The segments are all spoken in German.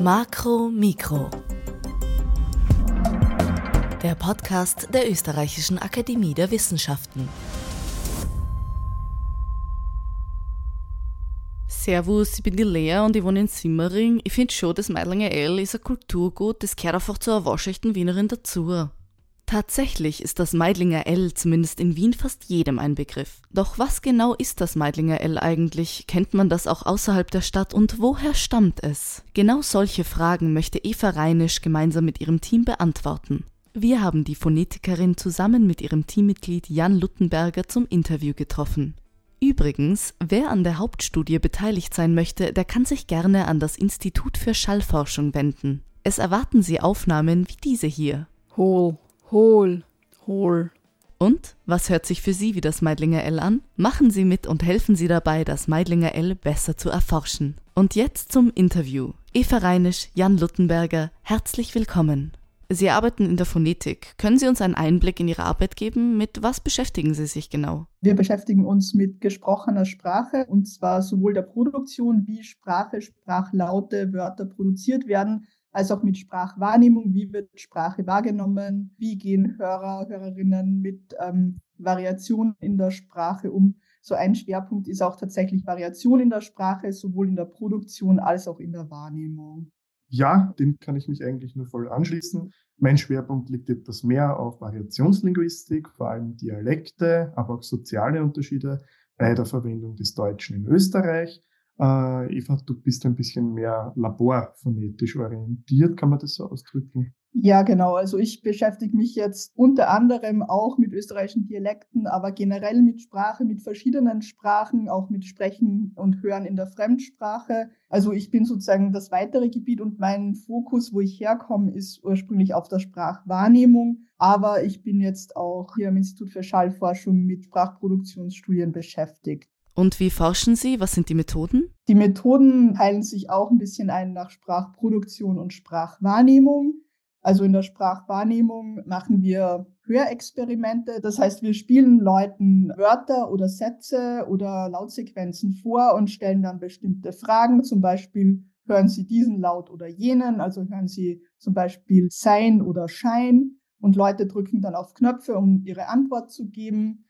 Makro Mikro. Der Podcast der Österreichischen Akademie der Wissenschaften. Servus, ich bin die Lea und ich wohne in Simmering. Ich finde schon, das Meidlinger L ist ein Kulturgut, das gehört einfach zur waschechten Wienerin dazu. Tatsächlich ist das Meidlinger L zumindest in Wien fast jedem ein Begriff. Doch was genau ist das Meidlinger L eigentlich? Kennt man das auch außerhalb der Stadt und woher stammt es? Genau solche Fragen möchte Eva Reinisch gemeinsam mit ihrem Team beantworten. Wir haben die Phonetikerin zusammen mit ihrem Teammitglied Jan Luttenberger zum Interview getroffen. Übrigens, wer an der Hauptstudie beteiligt sein möchte, der kann sich gerne an das Institut für Schallforschung wenden. Es erwarten Sie Aufnahmen wie diese hier. Hohl, hohl, hohl. Und was hört sich für Sie wie das Meidlinger L an? Machen Sie mit und helfen Sie dabei, das Meidlinger L besser zu erforschen. Und jetzt zum Interview. Eva Reinisch, Jan Luttenberger, herzlich willkommen. Sie arbeiten in der Phonetik. Können Sie uns einen Einblick in Ihre Arbeit geben? Mit was beschäftigen Sie sich genau? Wir beschäftigen uns mit gesprochener Sprache und zwar sowohl der Produktion, wie Sprache, Sprachlaute, Wörter produziert werden, als auch mit Sprachwahrnehmung, wie wird Sprache wahrgenommen, wie gehen Hörer, Hörerinnen mit ähm, Variationen in der Sprache um. So ein Schwerpunkt ist auch tatsächlich Variation in der Sprache, sowohl in der Produktion als auch in der Wahrnehmung. Ja, dem kann ich mich eigentlich nur voll anschließen. Mein Schwerpunkt liegt etwas mehr auf Variationslinguistik, vor allem Dialekte, aber auch soziale Unterschiede bei der Verwendung des Deutschen in Österreich. Äh, Eva, du bist ein bisschen mehr laborphonetisch orientiert, kann man das so ausdrücken? Ja, genau. Also ich beschäftige mich jetzt unter anderem auch mit österreichischen Dialekten, aber generell mit Sprache, mit verschiedenen Sprachen, auch mit Sprechen und Hören in der Fremdsprache. Also ich bin sozusagen das weitere Gebiet und mein Fokus, wo ich herkomme, ist ursprünglich auf der Sprachwahrnehmung. Aber ich bin jetzt auch hier am Institut für Schallforschung mit Sprachproduktionsstudien beschäftigt. Und wie forschen Sie? Was sind die Methoden? Die Methoden teilen sich auch ein bisschen ein nach Sprachproduktion und Sprachwahrnehmung. Also in der Sprachwahrnehmung machen wir Hörexperimente. Das heißt, wir spielen Leuten Wörter oder Sätze oder Lautsequenzen vor und stellen dann bestimmte Fragen. Zum Beispiel hören Sie diesen Laut oder jenen. Also hören Sie zum Beispiel Sein oder Schein. Und Leute drücken dann auf Knöpfe, um ihre Antwort zu geben.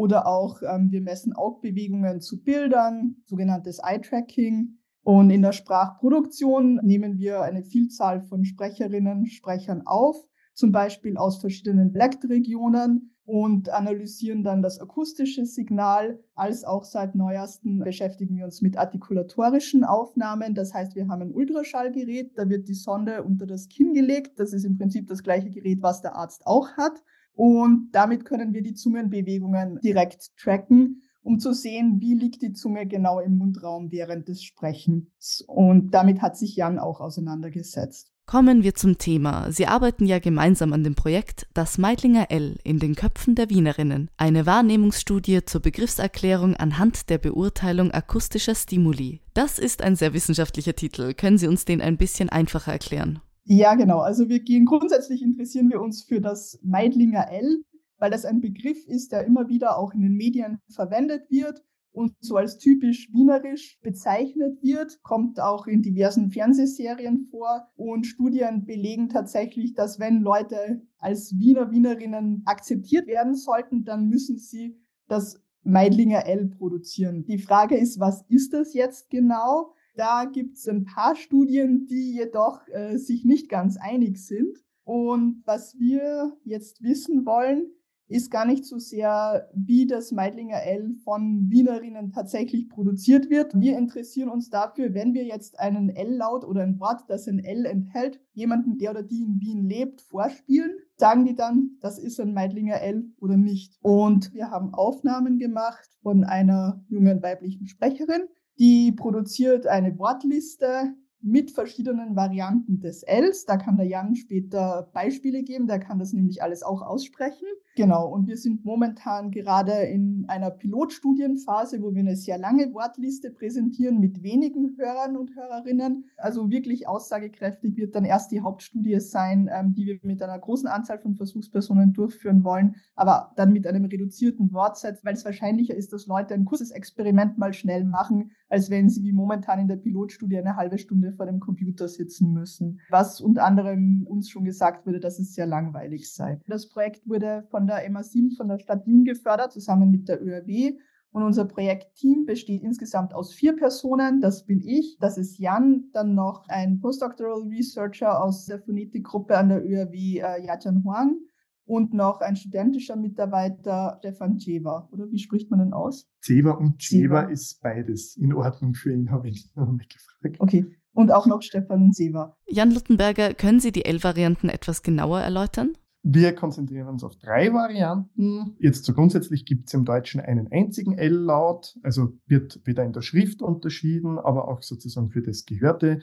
Oder auch ähm, wir messen Augbewegungen zu Bildern, sogenanntes Eye-Tracking. Und in der Sprachproduktion nehmen wir eine Vielzahl von Sprecherinnen, Sprechern auf, zum Beispiel aus verschiedenen Dialektregionen und analysieren dann das akustische Signal, als auch seit neuesten beschäftigen wir uns mit artikulatorischen Aufnahmen. Das heißt, wir haben ein Ultraschallgerät, da wird die Sonde unter das Kinn gelegt. Das ist im Prinzip das gleiche Gerät, was der Arzt auch hat. Und damit können wir die Zungenbewegungen direkt tracken, um zu sehen, wie liegt die Zunge genau im Mundraum während des Sprechens. Und damit hat sich Jan auch auseinandergesetzt. Kommen wir zum Thema. Sie arbeiten ja gemeinsam an dem Projekt Das Meidlinger L in den Köpfen der Wienerinnen, eine Wahrnehmungsstudie zur Begriffserklärung anhand der Beurteilung akustischer Stimuli. Das ist ein sehr wissenschaftlicher Titel. Können Sie uns den ein bisschen einfacher erklären? Ja, genau. Also wir gehen grundsätzlich interessieren wir uns für das Meidlinger L, weil das ein Begriff ist, der immer wieder auch in den Medien verwendet wird und so als typisch wienerisch bezeichnet wird, kommt auch in diversen Fernsehserien vor und Studien belegen tatsächlich, dass wenn Leute als Wiener, Wienerinnen akzeptiert werden sollten, dann müssen sie das Meidlinger L produzieren. Die Frage ist, was ist das jetzt genau? Da gibt es ein paar Studien, die jedoch äh, sich nicht ganz einig sind. Und was wir jetzt wissen wollen, ist gar nicht so sehr, wie das Meidlinger L von Wienerinnen tatsächlich produziert wird. Wir interessieren uns dafür, wenn wir jetzt einen L-Laut oder ein Wort, das ein L enthält, jemanden, der oder die in Wien lebt, vorspielen, sagen die dann, das ist ein Meidlinger L oder nicht. Und wir haben Aufnahmen gemacht von einer jungen weiblichen Sprecherin, die produziert eine Wortliste mit verschiedenen Varianten des Ls. Da kann der Jan später Beispiele geben, der kann das nämlich alles auch aussprechen. Genau, und wir sind momentan gerade in einer Pilotstudienphase, wo wir eine sehr lange Wortliste präsentieren mit wenigen Hörern und Hörerinnen. Also wirklich aussagekräftig wird dann erst die Hauptstudie sein, ähm, die wir mit einer großen Anzahl von Versuchspersonen durchführen wollen, aber dann mit einem reduzierten Wortsatz, weil es wahrscheinlicher ist, dass Leute ein kurzes Experiment mal schnell machen, als wenn sie wie momentan in der Pilotstudie eine halbe Stunde vor dem Computer sitzen müssen. Was unter anderem uns schon gesagt wurde, dass es sehr langweilig sei. Das Projekt wurde von der MA7 von der Stadt Wien gefördert, zusammen mit der ÖRW. Und unser Projektteam besteht insgesamt aus vier Personen. Das bin ich, das ist Jan, dann noch ein Postdoctoral Researcher aus der Phonetikgruppe an der ÖRW, äh, Yajan Huang, und noch ein studentischer Mitarbeiter, Stefan Ceva. Oder wie spricht man denn aus? Ceva und Ceva ist beides in Ordnung für ihn, habe ich noch nicht gefragt. Okay. Und auch noch Stefan Seva. Jan Luttenberger, können Sie die L-Varianten etwas genauer erläutern? Wir konzentrieren uns auf drei Varianten. Jetzt so grundsätzlich gibt es im Deutschen einen einzigen L-Laut, also wird weder in der Schrift unterschieden, aber auch sozusagen für das Gehörte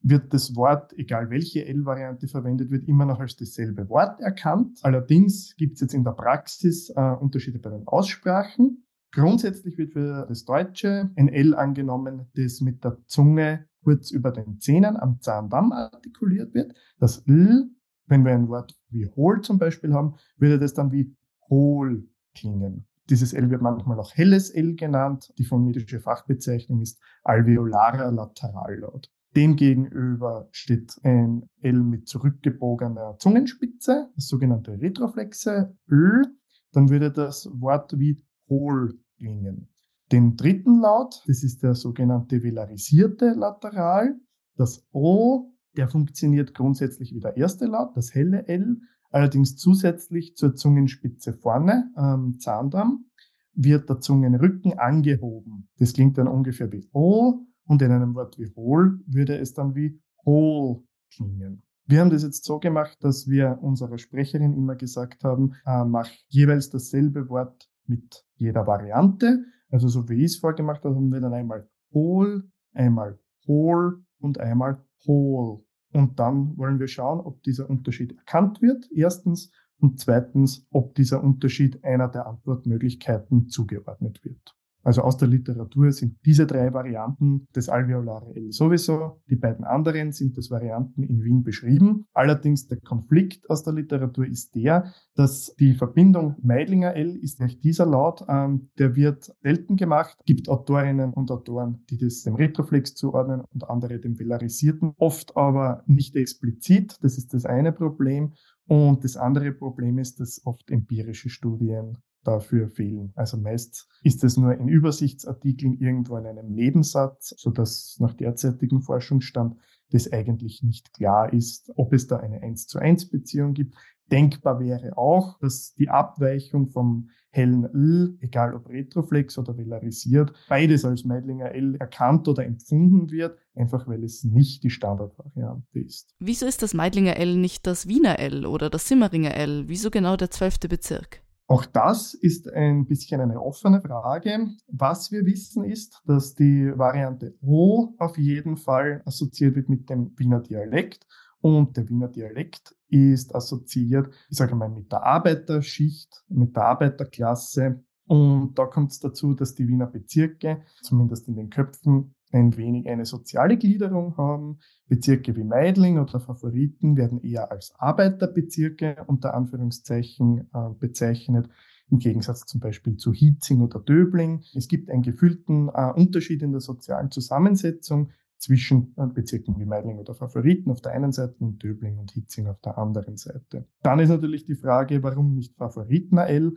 wird das Wort, egal welche L-Variante verwendet wird, immer noch als dasselbe Wort erkannt. Allerdings gibt es jetzt in der Praxis äh, Unterschiede bei den Aussprachen. Grundsätzlich wird für das Deutsche ein L angenommen, das mit der Zunge kurz über den Zähnen am Zahndamm artikuliert wird. Das L wenn wir ein Wort wie hohl zum Beispiel haben, würde das dann wie hohl klingen. Dieses L wird manchmal auch helles L genannt. Die phonetische Fachbezeichnung ist alveolarer Laterallaut. Demgegenüber steht ein L mit zurückgebogener Zungenspitze, das sogenannte Retroflexe Ö. Dann würde das Wort wie hohl klingen. Den dritten Laut, das ist der sogenannte velarisierte Lateral. Das O der funktioniert grundsätzlich wie der erste Laut, das helle L, allerdings zusätzlich zur Zungenspitze vorne am Zahndamm wird der Zungenrücken angehoben. Das klingt dann ungefähr wie O und in einem Wort wie hohl würde es dann wie hohl klingen. Wir haben das jetzt so gemacht, dass wir unserer Sprecherin immer gesagt haben, äh, mach jeweils dasselbe Wort mit jeder Variante. Also so wie ich es vorgemacht habe, haben wir dann einmal hohl, einmal hohl und einmal whole. Und dann wollen wir schauen, ob dieser Unterschied erkannt wird, erstens, und zweitens, ob dieser Unterschied einer der Antwortmöglichkeiten zugeordnet wird. Also aus der Literatur sind diese drei Varianten des alveolare L sowieso. Die beiden anderen sind als Varianten in Wien beschrieben. Allerdings der Konflikt aus der Literatur ist der, dass die Verbindung Meidlinger L ist nicht dieser Laut, ähm, der wird selten gemacht. Gibt Autorinnen und Autoren, die das dem Retroflex zuordnen und andere dem velarisierten. Oft aber nicht explizit. Das ist das eine Problem. Und das andere Problem ist, dass oft empirische Studien dafür fehlen. Also meist ist es nur in Übersichtsartikeln irgendwo in einem Nebensatz, so dass nach derzeitigem Forschungsstand das eigentlich nicht klar ist, ob es da eine 1 zu 1 Beziehung gibt. Denkbar wäre auch, dass die Abweichung vom hellen L, egal ob retroflex oder velarisiert, beides als Meidlinger L erkannt oder empfunden wird, einfach weil es nicht die Standardvariante ist. Wieso ist das Meidlinger L nicht das Wiener L oder das Simmeringer L? Wieso genau der zwölfte Bezirk? Auch das ist ein bisschen eine offene Frage. Was wir wissen ist, dass die Variante O auf jeden Fall assoziiert wird mit dem Wiener Dialekt und der Wiener Dialekt ist assoziiert, ich sage mal, mit der Arbeiterschicht, mit der Arbeiterklasse. Und da kommt es dazu, dass die Wiener Bezirke, zumindest in den Köpfen, ein wenig eine soziale Gliederung haben. Bezirke wie Meidling oder Favoriten werden eher als Arbeiterbezirke unter Anführungszeichen äh, bezeichnet, im Gegensatz zum Beispiel zu Hietzing oder Döbling. Es gibt einen gefühlten äh, Unterschied in der sozialen Zusammensetzung zwischen äh, Bezirken wie Meidling oder Favoriten auf der einen Seite und Döbling und Hitzing auf der anderen Seite. Dann ist natürlich die Frage, warum nicht Favoriten L?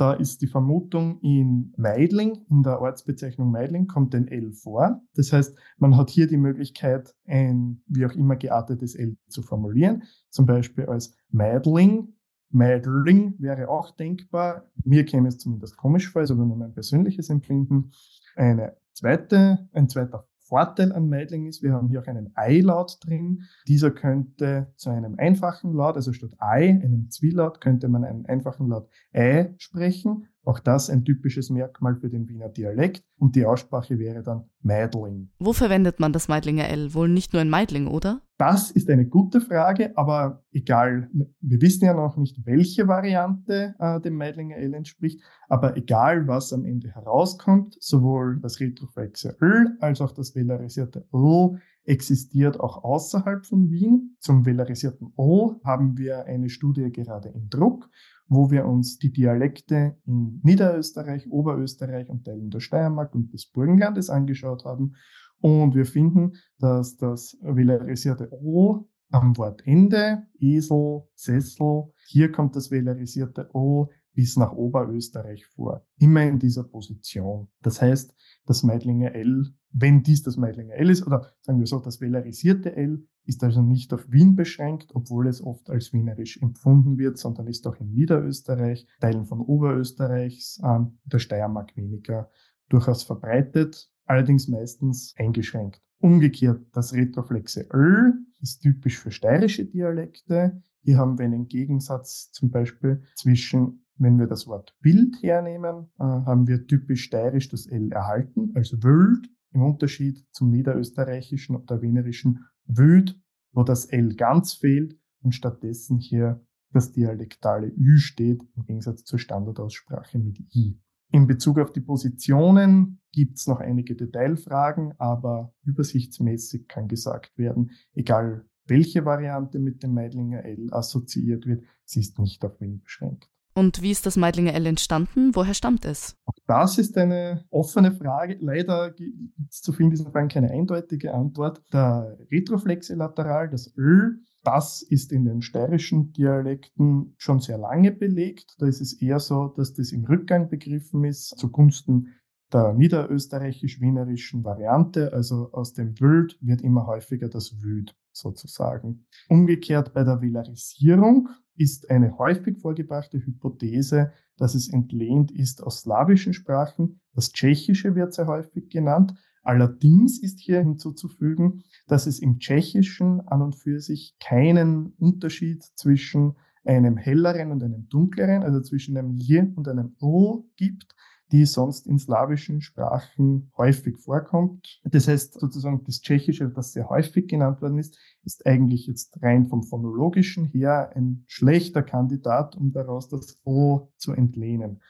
Da ist die Vermutung in Meidling, in der Ortsbezeichnung Meidling kommt ein L vor. Das heißt, man hat hier die Möglichkeit, ein wie auch immer geartetes L zu formulieren, zum Beispiel als Meidling. Meidling wäre auch denkbar. Mir käme es zumindest komisch vor, ist aber nur mein persönliches Empfinden. Eine zweite, ein zweiter Vorteil an Meidling ist, wir haben hier auch einen Ei-Laut drin. Dieser könnte zu einem einfachen Laut, also statt Ei, einem Zwielaut, könnte man einen einfachen Laut Ei sprechen. Auch das ein typisches Merkmal für den Wiener Dialekt. Und die Aussprache wäre dann Meidling. Wo verwendet man das Meidlinger L? Wohl nicht nur in Meidling, oder? Das ist eine gute Frage, aber egal, wir wissen ja noch nicht, welche Variante äh, dem Meidlinger L entspricht, aber egal, was am Ende herauskommt, sowohl das retroflexe L als auch das velarisierte O existiert auch außerhalb von Wien. Zum velarisierten O haben wir eine Studie gerade in Druck, wo wir uns die Dialekte in Niederösterreich, Oberösterreich und Teilen der Steiermark und des Burgenlandes angeschaut haben und wir finden, dass das velarisierte O am Wortende, Esel, Sessel, hier kommt das velarisierte O bis nach Oberösterreich vor. Immer in dieser Position. Das heißt, das Meidlinger L, wenn dies das Meidlinger L ist, oder sagen wir so, das velarisierte L ist also nicht auf Wien beschränkt, obwohl es oft als wienerisch empfunden wird, sondern ist auch in Niederösterreich, Teilen von Oberösterreichs, äh, der Steiermark weniger durchaus verbreitet allerdings meistens eingeschränkt. Umgekehrt, das retroflexe Ö ist typisch für steirische Dialekte. Hier haben wir einen Gegensatz zum Beispiel zwischen, wenn wir das Wort wild hernehmen, äh, haben wir typisch steirisch das L erhalten, also wild, im Unterschied zum niederösterreichischen oder wienerischen wüd, wo das L ganz fehlt und stattdessen hier das dialektale Ü steht, im Gegensatz zur Standardaussprache mit I. In Bezug auf die Positionen gibt es noch einige Detailfragen, aber übersichtsmäßig kann gesagt werden, egal welche Variante mit dem Meidlinger L assoziiert wird, sie ist nicht auf Wien beschränkt. Und wie ist das Meidlinger L entstanden? Woher stammt es? Auch das ist eine offene Frage. Leider gibt es zu vielen dieser Fragen keine eindeutige Antwort. Der Retroflexilateral, das Öl, das ist in den steirischen Dialekten schon sehr lange belegt. Da ist es eher so, dass das im Rückgang begriffen ist, zugunsten der niederösterreichisch-wienerischen Variante, also aus dem Wild wird immer häufiger das Wüd sozusagen. Umgekehrt bei der Velarisierung ist eine häufig vorgebrachte Hypothese, dass es entlehnt ist aus slawischen Sprachen. Das Tschechische wird sehr häufig genannt. Allerdings ist hier hinzuzufügen, dass es im Tschechischen an und für sich keinen Unterschied zwischen einem helleren und einem dunkleren, also zwischen einem J und einem O gibt, die sonst in slawischen Sprachen häufig vorkommt. Das heißt sozusagen das Tschechische, das sehr häufig genannt worden ist, ist eigentlich jetzt rein vom phonologischen her ein schlechter Kandidat, um daraus das O zu entlehnen.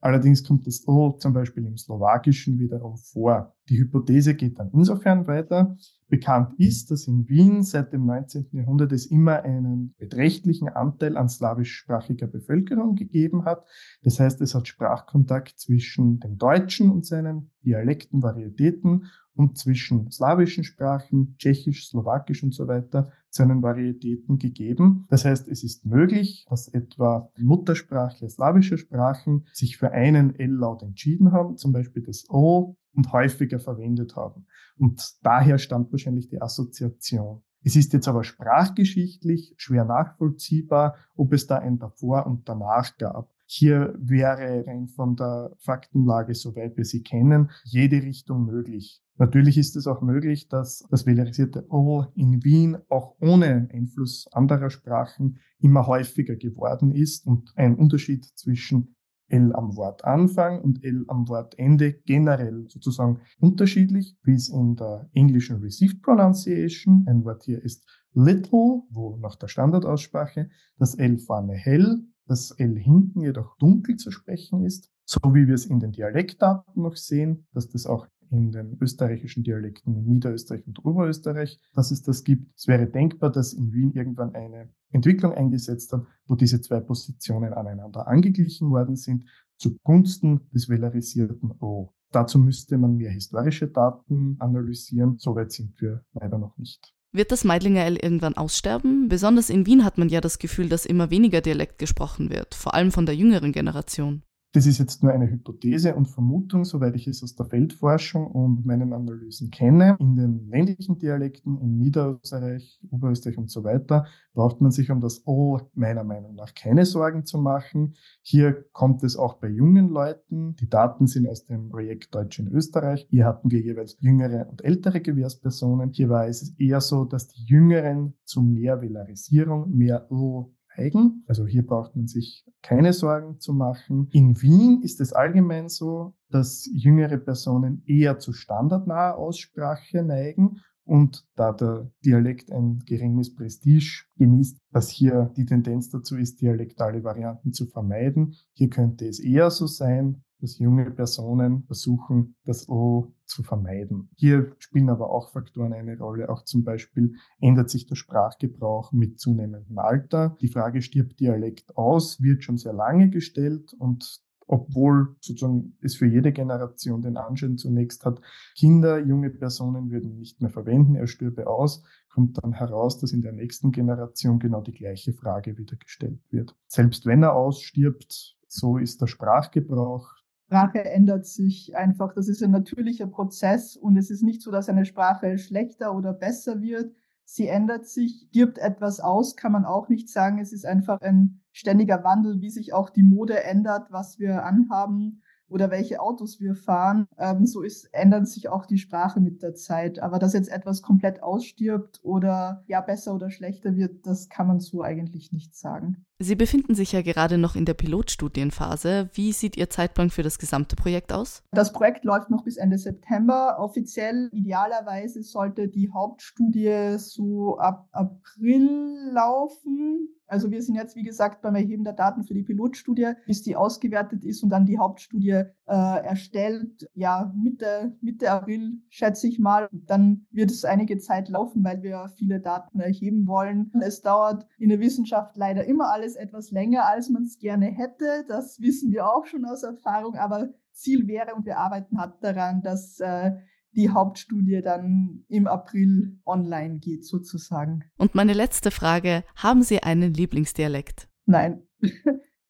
Allerdings kommt das O zum Beispiel im Slowakischen wiederum vor. Die Hypothese geht dann insofern weiter. Bekannt ist, dass in Wien seit dem 19. Jahrhundert es immer einen beträchtlichen Anteil an slawischsprachiger Bevölkerung gegeben hat. Das heißt, es hat Sprachkontakt zwischen dem Deutschen und seinen Dialekten, Varietäten und zwischen slawischen Sprachen, Tschechisch, Slowakisch und so weiter, seinen Varietäten gegeben. Das heißt, es ist möglich, dass etwa Muttersprachler slawischer Sprachen sich für einen L-Laut entschieden haben, zum Beispiel das O, und häufiger verwendet haben. Und daher stammt wahrscheinlich die Assoziation. Es ist jetzt aber sprachgeschichtlich schwer nachvollziehbar, ob es da ein davor und danach gab. Hier wäre rein von der Faktenlage, soweit wir sie kennen, jede Richtung möglich. Natürlich ist es auch möglich, dass das velarisierte O in Wien auch ohne Einfluss anderer Sprachen immer häufiger geworden ist und ein Unterschied zwischen L am Wortanfang und L am Wortende generell sozusagen unterschiedlich, wie es in der englischen Received Pronunciation, ein Wort hier ist little, wo nach der Standardaussprache das L vorne hell das L hinten jedoch dunkel zu sprechen ist, so wie wir es in den Dialektdaten noch sehen, dass das auch in den österreichischen Dialekten in Niederösterreich und Oberösterreich, dass es das gibt. Es wäre denkbar, dass in Wien irgendwann eine Entwicklung eingesetzt hat, wo diese zwei Positionen aneinander angeglichen worden sind, zugunsten des velarisierten O. Dazu müsste man mehr historische Daten analysieren. Soweit sind wir leider noch nicht. Wird das Meidlinger L irgendwann aussterben? Besonders in Wien hat man ja das Gefühl, dass immer weniger Dialekt gesprochen wird, vor allem von der jüngeren Generation. Das ist jetzt nur eine Hypothese und Vermutung, soweit ich es aus der Feldforschung und meinen Analysen kenne. In den ländlichen Dialekten in Niederösterreich, Oberösterreich und so weiter braucht man sich um das O meiner Meinung nach keine Sorgen zu machen. Hier kommt es auch bei jungen Leuten. Die Daten sind aus dem Projekt Deutsch in Österreich. Hier hatten wir jeweils jüngere und ältere Gewährspersonen. Hier war es eher so, dass die Jüngeren zu mehr Velarisierung, mehr O eigen. Also hier braucht man sich keine Sorgen zu machen. In Wien ist es allgemein so, dass jüngere Personen eher zu standardnaher Aussprache neigen Und da der Dialekt ein geringes Prestige genießt, dass hier die Tendenz dazu ist, dialektale Varianten zu vermeiden. Hier könnte es eher so sein, dass junge Personen versuchen, das O zu vermeiden. Hier spielen aber auch Faktoren eine Rolle. Auch zum Beispiel ändert sich der Sprachgebrauch mit zunehmendem Alter. Die Frage, stirbt Dialekt aus, wird schon sehr lange gestellt und obwohl sozusagen es für jede Generation den Anschein zunächst hat, Kinder, junge Personen würden nicht mehr verwenden, er stürbe aus, kommt dann heraus, dass in der nächsten Generation genau die gleiche Frage wieder gestellt wird. Selbst wenn er ausstirbt, so ist der Sprachgebrauch, Sprache ändert sich einfach. Das ist ein natürlicher Prozess und es ist nicht so, dass eine Sprache schlechter oder besser wird. Sie ändert sich, gibt etwas aus, kann man auch nicht sagen. Es ist einfach ein ständiger Wandel, wie sich auch die Mode ändert, was wir anhaben oder welche Autos wir fahren. Ähm, so ist, ändert sich auch die Sprache mit der Zeit. Aber dass jetzt etwas komplett ausstirbt oder ja besser oder schlechter wird, das kann man so eigentlich nicht sagen. Sie befinden sich ja gerade noch in der Pilotstudienphase. Wie sieht Ihr Zeitplan für das gesamte Projekt aus? Das Projekt läuft noch bis Ende September. Offiziell, idealerweise, sollte die Hauptstudie so ab April laufen. Also wir sind jetzt, wie gesagt, beim Erheben der Daten für die Pilotstudie, bis die ausgewertet ist und dann die Hauptstudie äh, erstellt. Ja, Mitte, Mitte April schätze ich mal. Dann wird es einige Zeit laufen, weil wir viele Daten erheben wollen. Es dauert in der Wissenschaft leider immer alles etwas länger, als man es gerne hätte. Das wissen wir auch schon aus Erfahrung. Aber Ziel wäre, und wir arbeiten hart daran, dass äh, die Hauptstudie dann im April online geht, sozusagen. Und meine letzte Frage, haben Sie einen Lieblingsdialekt? Nein.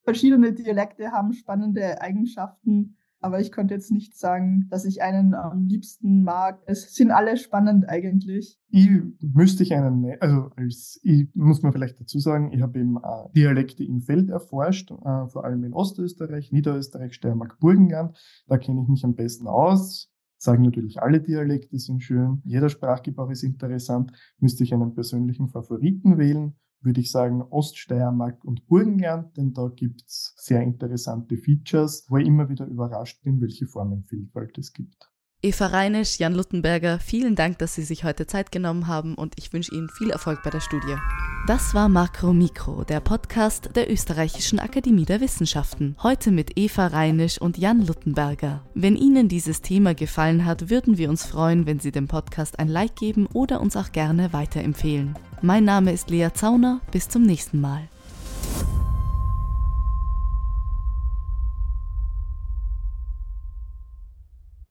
Verschiedene Dialekte haben spannende Eigenschaften, aber ich könnte jetzt nicht sagen, dass ich einen am liebsten mag. Es sind alle spannend eigentlich. Ich müsste ich einen, ne-, also als, ich muss man vielleicht dazu sagen, ich habe eben äh, Dialekte im Feld erforscht, äh, vor allem in Ostösterreich, Niederösterreich, Steiermark, Burgenland. Da kenne ich mich am besten aus sagen natürlich alle Dialekte sind schön, jeder Sprachgebrauch ist interessant. Müsste ich einen persönlichen Favoriten wählen, würde ich sagen Oststeiermark und Burgenland, denn da gibt's sehr interessante Features, wo ich immer wieder überrascht bin, welche Formenvielfalt es gibt. Eva Reinisch, Jan Luttenberger, vielen Dank, dass Sie sich heute Zeit genommen haben und ich wünsche Ihnen viel Erfolg bei der Studie. Das war Makro Mikro, der Podcast der Österreichischen Akademie der Wissenschaften. Heute mit Eva Reinisch und Jan Luttenberger. Wenn Ihnen dieses Thema gefallen hat, würden wir uns freuen, wenn Sie dem Podcast ein Like geben oder uns auch gerne weiterempfehlen. Mein Name ist Lea Zauner. Bis zum nächsten Mal.